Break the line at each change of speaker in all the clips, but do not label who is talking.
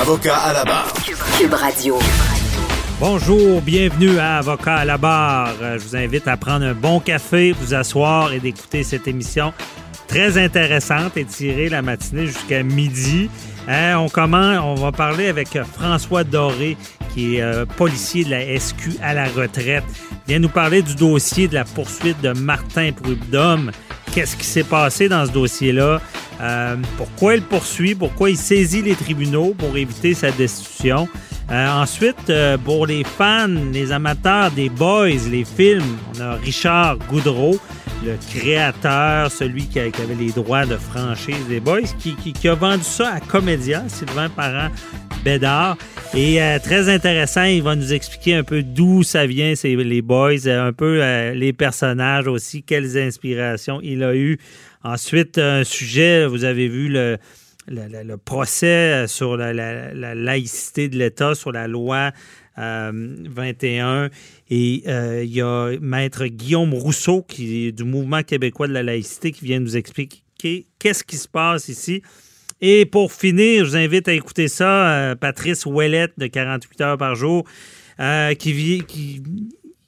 Avocat à la barre.
Cube Radio.
Bonjour, bienvenue à Avocat à la barre. Euh, Je vous invite à prendre un bon café, vous asseoir et d'écouter cette émission très intéressante et tirer la matinée jusqu'à midi. Hein, on commence, on va parler avec euh, François Doré, qui est euh, policier de la SQ à la retraite. Il vient nous parler du dossier de la poursuite de Martin Prudhomme. Qu'est-ce qui s'est passé dans ce dossier-là? Euh, pourquoi il poursuit? Pourquoi il saisit les tribunaux pour éviter sa destitution? Euh, ensuite, euh, pour les fans, les amateurs des Boys, les films, on a Richard Goudreau, le créateur, celui qui, avait les droits de franchise des Boys, qui, a vendu ça à Comédia, Sylvain Parent Bédard. Et euh, très intéressant, il va nous expliquer un peu d'où ça vient, les Boys, euh, un peu euh, les personnages aussi, quelles inspirations il a eu. Ensuite, un sujet, vous avez vu le, procès sur la, la- la laïcité de l'État, sur la loi 21. Et euh, il y a Maître Guillaume Rousseau, qui est du Mouvement québécois de la laïcité, qui vient nous expliquer qu'est-ce qui se passe ici. Et pour finir, je vous invite à écouter ça, euh, Patrice Ouellette de 48 heures par jour, euh, qui, vit- qui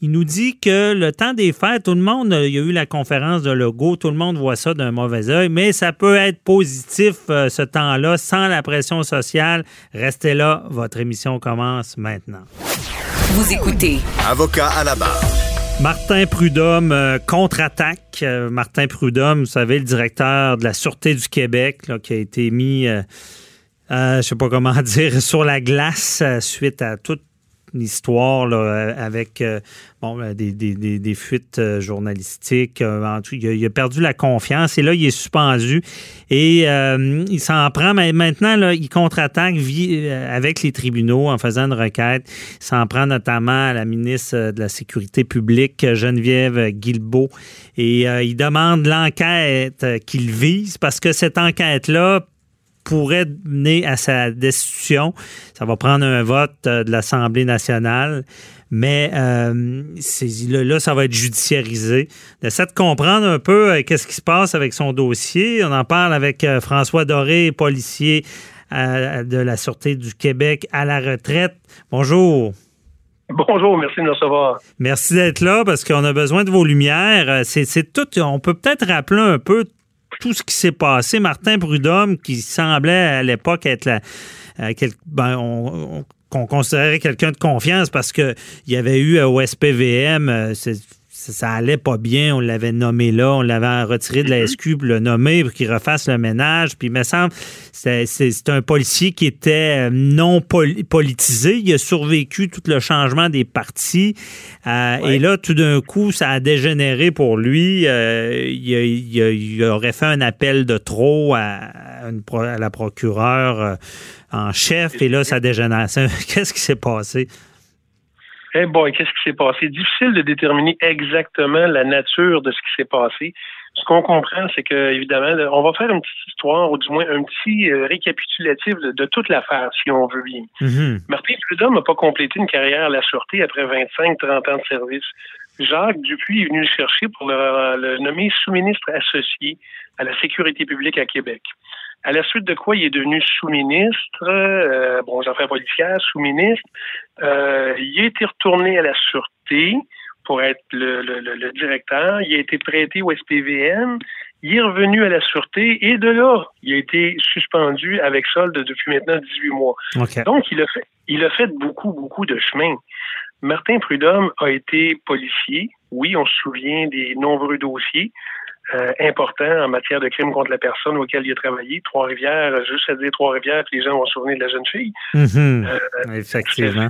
il nous dit que le temps des fêtes, tout le monde, il y a eu la conférence de logo, tout le monde voit ça d'un mauvais œil, mais ça peut être positif euh, ce temps-là, sans la pression sociale. Restez là, votre émission commence maintenant.
Vous écoutez
Avocat à la barre.
Martin Prudhomme euh, contre-attaque. Euh, Martin Prudhomme, vous savez, le directeur de la Sûreté du Québec, là, qui a été mis, euh, euh, je sais pas comment dire, sur la glace euh, suite à toute l'histoire là, euh, avec euh, bon, euh, des, des- des- fuites journalistiques. il, a, il a perdu la confiance et là, il est suspendu. Et il s'en prend. Mais maintenant, là, il contre-attaque avec les tribunaux en faisant une requête. Il s'en prend notamment à la ministre de la Sécurité publique, Geneviève Guilbeault. Et il demande l'enquête qu'il vise parce que cette enquête-là pourrait mener à sa destitution. Ça va prendre un vote euh, de l'Assemblée nationale, mais euh, là, ça va être judiciarisé. D'essayer de comprendre un peu euh, qu'est-ce qui se passe avec son dossier. On en parle avec François Doré, policier de la Sûreté du Québec à la retraite. Bonjour.
Bonjour, merci de me recevoir.
Merci d'être là parce qu'on a besoin de vos lumières. C'est tout. On peut peut-être rappeler un peu tout ce qui s'est passé. Martin Prudhomme, qui semblait à l'époque être la, euh, ben, on- on- qu'on considérait quelqu'un de confiance parce qu'il y avait eu au SPVM, euh, ça, ça allait pas bien, on l'avait nommé là, on l'avait retiré de la SQ pour le nommer pour qu'il refasse le ménage. Puis il me semble c'est un policier qui était euh, non pol- politisé. Il a survécu tout le changement des partis. Euh, Et là, tout d'un coup, ça a dégénéré pour lui. Euh, il, a- il a- il aurait fait un appel de trop à, à une pro- à la procureure en chef. Et là, ça dégénère. Qu'est-ce qui s'est passé?
Eh boy, qu'est-ce qui s'est passé? Difficile de déterminer exactement la nature de ce qui s'est passé. Ce qu'on comprend, c'est que, évidemment, on va faire une petite histoire, ou du moins un petit euh, récapitulatif de, de toute l'affaire, si on veut bien.
Mhm.
Martin Prudhomme n'a pas complété une carrière à la Sûreté après 25-30 ans de service. Jacques Dupuis est venu le chercher pour le, le nommer sous-ministre associé à la sécurité publique à Québec. À la suite de quoi il est devenu sous-ministre, euh, bon, j'en fais policière, sous-ministre. Euh, il a été retourné à la Sûreté pour être le, le, le, directeur. Il a été prêté au SPVM. Il est revenu à la Sûreté et de là, il a été suspendu avec solde depuis maintenant 18 mois. Donc, il a fait, il a fait beaucoup, beaucoup de chemin. Martin Prudhomme a été policier. Oui, on se souvient des nombreux dossiers euh, importants en matière de crimes contre la personne auxquels il a travaillé. Trois-Rivières, juste à dire Trois-Rivières, les gens vont se souvenir de la jeune fille.
Mm-hmm. Euh, Effectivement.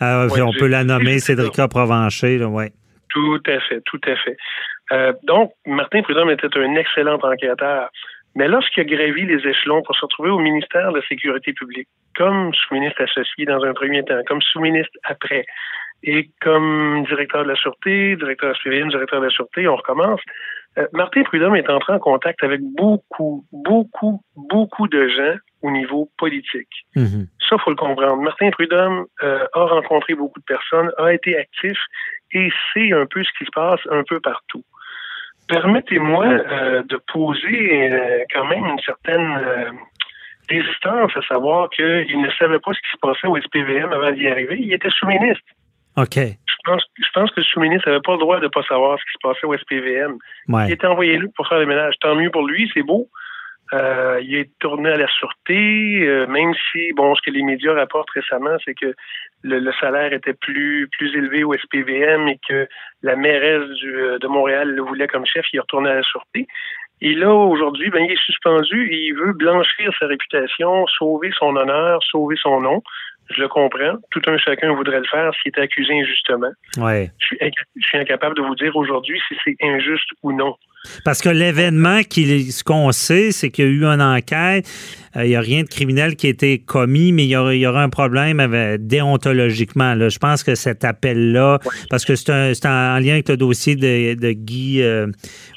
Ah, on peut la nommer Cédrica Provencher, là, ouais.
Tout à fait, tout à fait. Euh, donc, Martin Prudhomme était un excellent enquêteur. Mais lorsqu'il a gravi les échelons pour se retrouver au ministère de la Sécurité publique, comme sous-ministre associé dans un premier temps, comme sous-ministre après, et comme directeur de la Sûreté, directeur SPVM, directeur de la Sûreté, on recommence. Euh, Martin Prudhomme est entré en contact avec beaucoup, beaucoup, beaucoup de gens au niveau politique. Mm-hmm. Ça, faut le comprendre. Martin Prudhomme euh, a rencontré beaucoup de personnes, a été actif et sait un peu ce qui se passe un peu partout. Permettez-moi euh, de poser euh, quand même une certaine euh, résistance à savoir qu'il ne savait pas ce qui se passait au SPVM avant d'y arriver. Il était sous-ministre.
OK.
Je pense, je pense que le sous-ministre n'avait pas le droit de ne pas savoir ce qui se passait au SPVM. Il était envoyé là pour faire le ménage. Tant mieux pour lui, c'est beau. Euh, il est tourné à la sûreté, euh, même si, bon, ce que les médias rapportent récemment, c'est que le, salaire était plus plus élevé au SPVM et que la mairesse du, euh, de Montréal le voulait comme chef, il est retourné à la sûreté. Et là, aujourd'hui, ben, il est suspendu et il veut blanchir sa réputation, sauver son honneur, sauver son nom. Je le comprends. Tout un chacun voudrait le faire s'il est accusé injustement.
Ouais.
Je, suis, je suis incapable de vous dire aujourd'hui si c'est injuste ou non.
Parce que l'événement, ce qu'on sait, c'est qu'il y a eu une enquête. Euh, il n'y a rien de criminel qui a été commis, mais il y aura, un problème déontologiquement. Là. Je pense que cet appel-là, parce que c'est en lien avec le dossier de, Guy euh,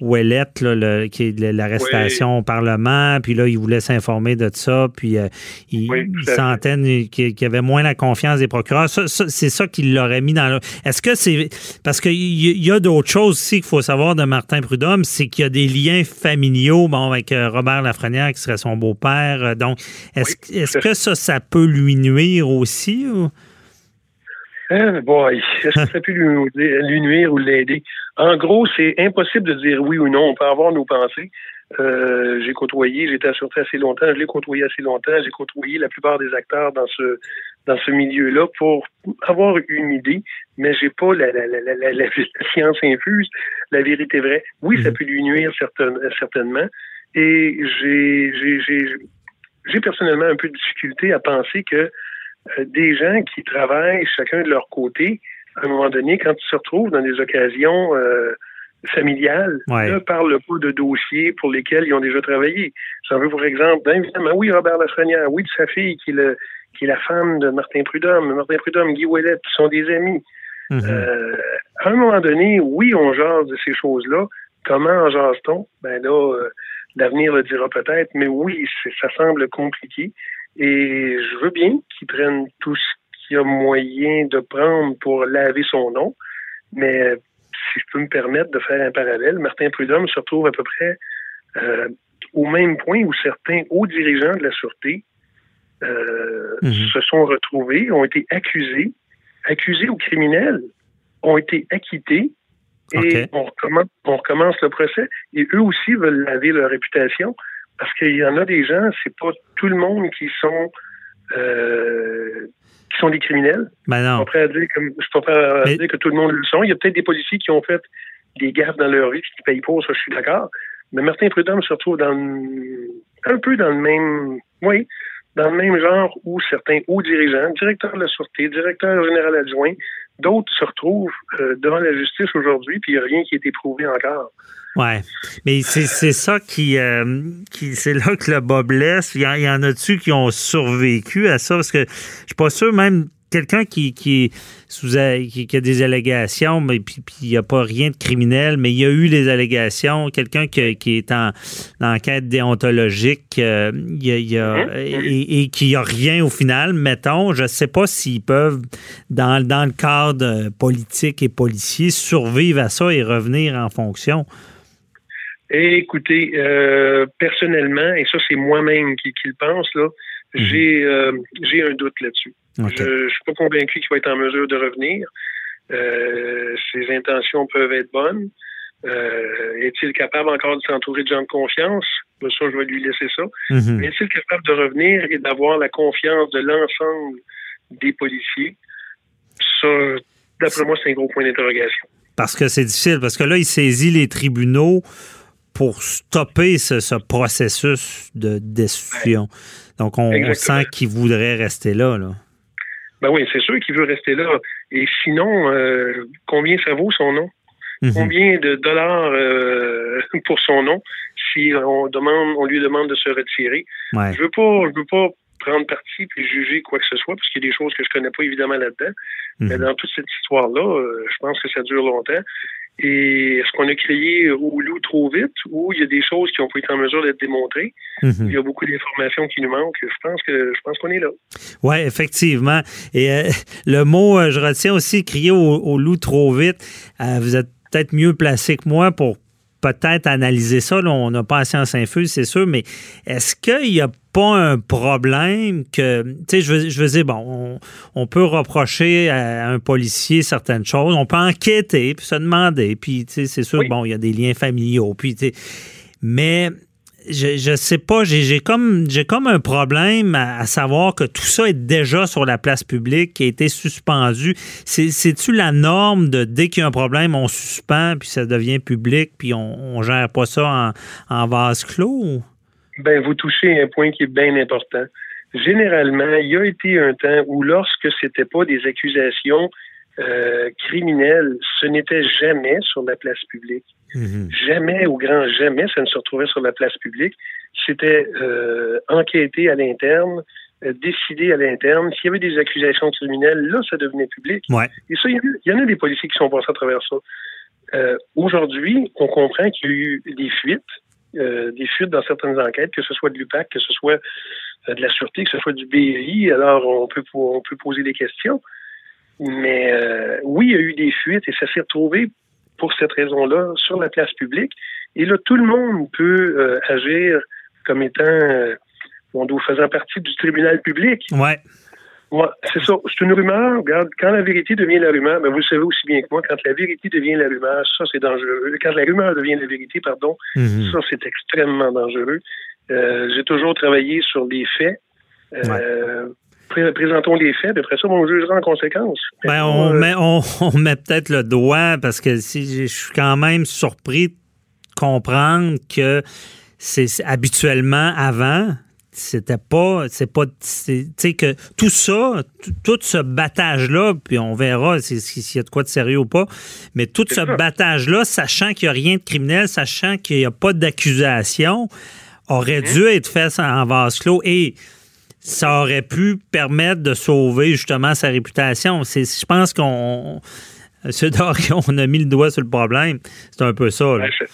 Ouellette, là, qui est l'arrestation au Parlement, puis là, il voulait s'informer de ça, puis euh, il, oui, qu'il y avait moins la confiance des procureurs. c'est ça qu'il l'aurait mis dans le... Est-ce que c'est... Parce qu'il y a d'autres choses aussi qu'il faut savoir de Martin Prudhomme, c'est qu'il y a des liens familiaux, bon, avec euh, Robert Lafrenière, qui serait son beau-père. Euh, donc, est-ce que ça, ça peut lui nuire aussi? Ou?
Hein, boy, est-ce que ça peut lui, nuire ou l'aider? En gros, c'est impossible de dire oui ou non. On peut avoir nos pensées. Euh, j'ai côtoyé, j'étais assuré assez longtemps, je l'ai côtoyé assez longtemps, j'ai côtoyé la plupart des acteurs dans ce dans ce milieu-là pour avoir une idée, mais j'ai pas la, la, la, la, la, science infuse, la vérité vraie. Oui, ça mhm. peut lui nuire certainement, et j'ai j'ai personnellement un peu de difficulté à penser que euh, des gens qui travaillent chacun de leur côté, à un moment donné, quand ils se retrouvent dans des occasions euh, familiales, ne parlent pas de dossiers pour lesquels ils ont déjà travaillé. J'en veux pour exemple, ben, évidemment, oui, Robert Lafrenière, oui, de sa fille qui est, le, qui est la femme de Martin Prudhomme, Martin Prudhomme, Guy Ouellet, qui sont des amis. Mhm. euh, à un moment donné, oui, on jase de ces choses-là. Comment en jase-t-on? Ben là, euh, l'avenir le dira peut-être, mais oui, ça semble compliqué. Et je veux bien qu'ils prennent tout ce qu'il y a moyen de prendre pour laver son nom, mais si je peux me permettre de faire un parallèle, Martin Prudhomme se retrouve à peu près euh, au même point où certains hauts dirigeants de la Sûreté euh, mhm. se sont retrouvés, ont été accusés, accusés ou criminels, ont été acquittés et on, recommence, on recommence le procès. Et eux aussi veulent laver leur réputation parce qu'il y en a des gens, c'est pas tout le monde qui sont euh, qui sont des criminels.
Ben non.
Je ne suis pas prêt à dire, que tout le monde le sont. Il y a peut-être des policiers qui ont fait des gaffes dans leur vie qui payent pas, ça je suis d'accord. Mais Martin Prudhomme se retrouve dans un peu dans le même oui, dans le même genre où certains hauts dirigeants, directeurs de la Sûreté, directeur général adjoint, d'autres se retrouvent euh, devant la justice aujourd'hui, puis il n'y a rien qui a été prouvé encore.
Ouais, mais c'est ça qui, euh, qui c'est là que le bas blesse. Il y, en, a-tu qui ont survécu à ça? Parce que je suis pas sûr même quelqu'un qui qui, sous, qui, a des allégations, mais puis il n'y a pas rien de criminel, mais il y a eu des allégations. Quelqu'un qui, qui, est en, enquête déontologique, euh, il y a, hein? et, et, qui a rien au final, mettons. Je ne sais pas s'ils peuvent, dans, dans le cadre politique et policier, survivre à ça et revenir en fonction.
Écoutez, euh, personnellement, et ça c'est moi-même qui, le pense, là, j'ai euh, j'ai un doute là-dessus. Je, ne suis pas convaincu qu'il va être en mesure de revenir. Euh, ses intentions peuvent être bonnes. Euh, est-il capable encore de s'entourer de gens de confiance? Ça, je vais lui laisser ça.
Mhm.
Mais est-il capable de revenir et d'avoir la confiance de l'ensemble des policiers? Ça, d'après moi, c'est un gros point d'interrogation.
Parce que c'est difficile, parce que là, il saisit les tribunaux pour stopper ce, ce processus de destitution. Donc, on, on sent qu'il voudrait rester là. là.
Ben oui, c'est sûr qu'il veut rester là. Et sinon, euh, combien ça vaut son nom?
Mhm.
Combien de dollars euh, pour son nom si on demande, on lui demande de se retirer?
Ouais.
Je veux pas, je veux pas prendre parti puis juger quoi que ce soit, parce qu'il y a des choses que je connais pas évidemment là-dedans. Mais
Mhm.
dans toute cette histoire-là, euh, je pense que ça dure longtemps. Et est-ce qu'on a crié au loup trop vite ou il y a des choses qui ont pas été en mesure d'être démontrées?
Mhm.
Il y a beaucoup d'informations qui nous manquent. Je pense que je pense qu'on est là.
Oui, effectivement. Et euh, le mot, euh, je retiens aussi, crier au, au loup trop vite. Euh, vous êtes peut-être mieux placé que moi pour peut-être analyser ça. Là, on n'a pas la science infuse, c'est sûr, mais est-ce qu'il n'y a pas un problème que, tu sais, je veux, je veux dire, bon, on, on peut reprocher à un policier certaines choses, on peut enquêter, puis se demander, puis, tu sais, c'est sûr,
Oui.
bon, il y a des liens familiaux, puis, tu sais, mais je, sais pas, j'ai comme comme un problème à, savoir que tout ça est déjà sur la place publique, qui a été suspendu. C'est- C'est-tu la norme de dès qu'il y a un problème, on suspend, puis ça devient public, puis on, gère pas ça en, en vase clos?
Ben, vous touchez un point qui est bien important. Généralement, il y a été un temps où lorsque c'était pas des accusations euh, criminelles, ce n'était jamais sur la place publique.
Mhm.
Jamais, au grand jamais, ça ne se retrouvait sur la place publique. C'était euh, enquêté à l'interne, euh, décidé à l'interne. S'il y avait des accusations criminelles, là, ça devenait public.
Ouais.
Et ça, il y, en a- il y en a des policiers qui sont passés à travers ça. Euh, Aujourd'hui, on comprend qu'il y a eu des fuites, euh, des fuites dans certaines enquêtes, que ce soit de l'UPAC, que ce soit de la Sûreté, que ce soit du BI. Alors, on peut, po- on peut poser des questions. Mais euh, oui, il y a eu des fuites et ça s'est retrouvé pour cette raison-là sur la place publique. Et là, tout le monde peut euh, agir comme étant, euh, on doit faisant partie du tribunal public.
Ouais.
Ouais, c'est ça. C'est une rumeur. Regarde, quand la vérité devient la rumeur, ben vous le savez aussi bien que moi, quand la vérité devient la rumeur, ça c'est dangereux. Quand la rumeur devient la vérité, pardon,
Mhm.
ça c'est extrêmement dangereux. Euh, J'ai toujours travaillé sur des faits. Euh, pré- Présentons les faits, après ça, on jugera en conséquence.
Ben, on,
euh,
met, on, on met peut-être le doigt parce que si je suis quand même surpris de comprendre que c'est habituellement avant c'était pas c'est pas c'est- tu sais que tout ça tout, ce battage là puis on verra si- si- s'il y a de quoi de sérieux ou pas mais tout ce
ça.
battage là sachant qu'il n'y a rien de criminel sachant qu'il n'y a pas d'accusation aurait
Hein?
dû être fait en vase clos et ça aurait pu permettre de sauver justement sa réputation. Je pense qu'on, M. Doré, on a mis le doigt sur le problème. C'est un peu ça. là.
Ben, ça,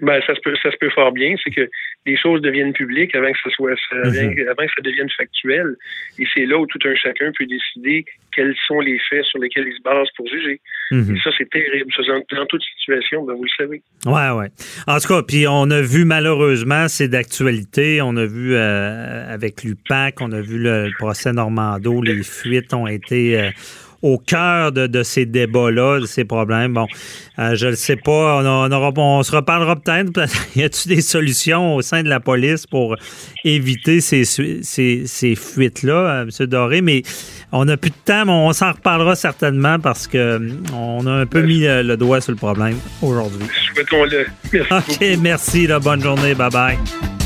ben, ça se peut, ça se peut fort bien. C'est que les choses deviennent publiques avant que ça soit, ça-
Mhm.
avant que ça devienne factuel. Et c'est là où tout un chacun peut décider quels sont les faits sur lesquels il se base pour juger.
Mhm.
Et ça, c'est terrible. Ça, dans, dans toute situation, ben, vous le savez.
Ouais, ouais. En tout cas, puis on a vu malheureusement, c'est d'actualité. On a vu euh, avec l'UPAC, on a vu le, le procès Normando, les fuites ont été euh, au cœur de, de ces débats-là, de ces problèmes. Bon, euh, je ne sais pas, on, a- on aura- on se reparlera peut-être. y a-t-il des solutions au sein de la police pour éviter ces, su- ces, ces fuites-là, euh, M. Doré? Mais on n'a plus de temps, mais on s'en reparlera certainement parce que euh, on a un peu mis le, le doigt sur le problème aujourd'hui.
Souhaitons-le. Merci beaucoup.
OK, merci. Là, bonne journée. Bye-bye.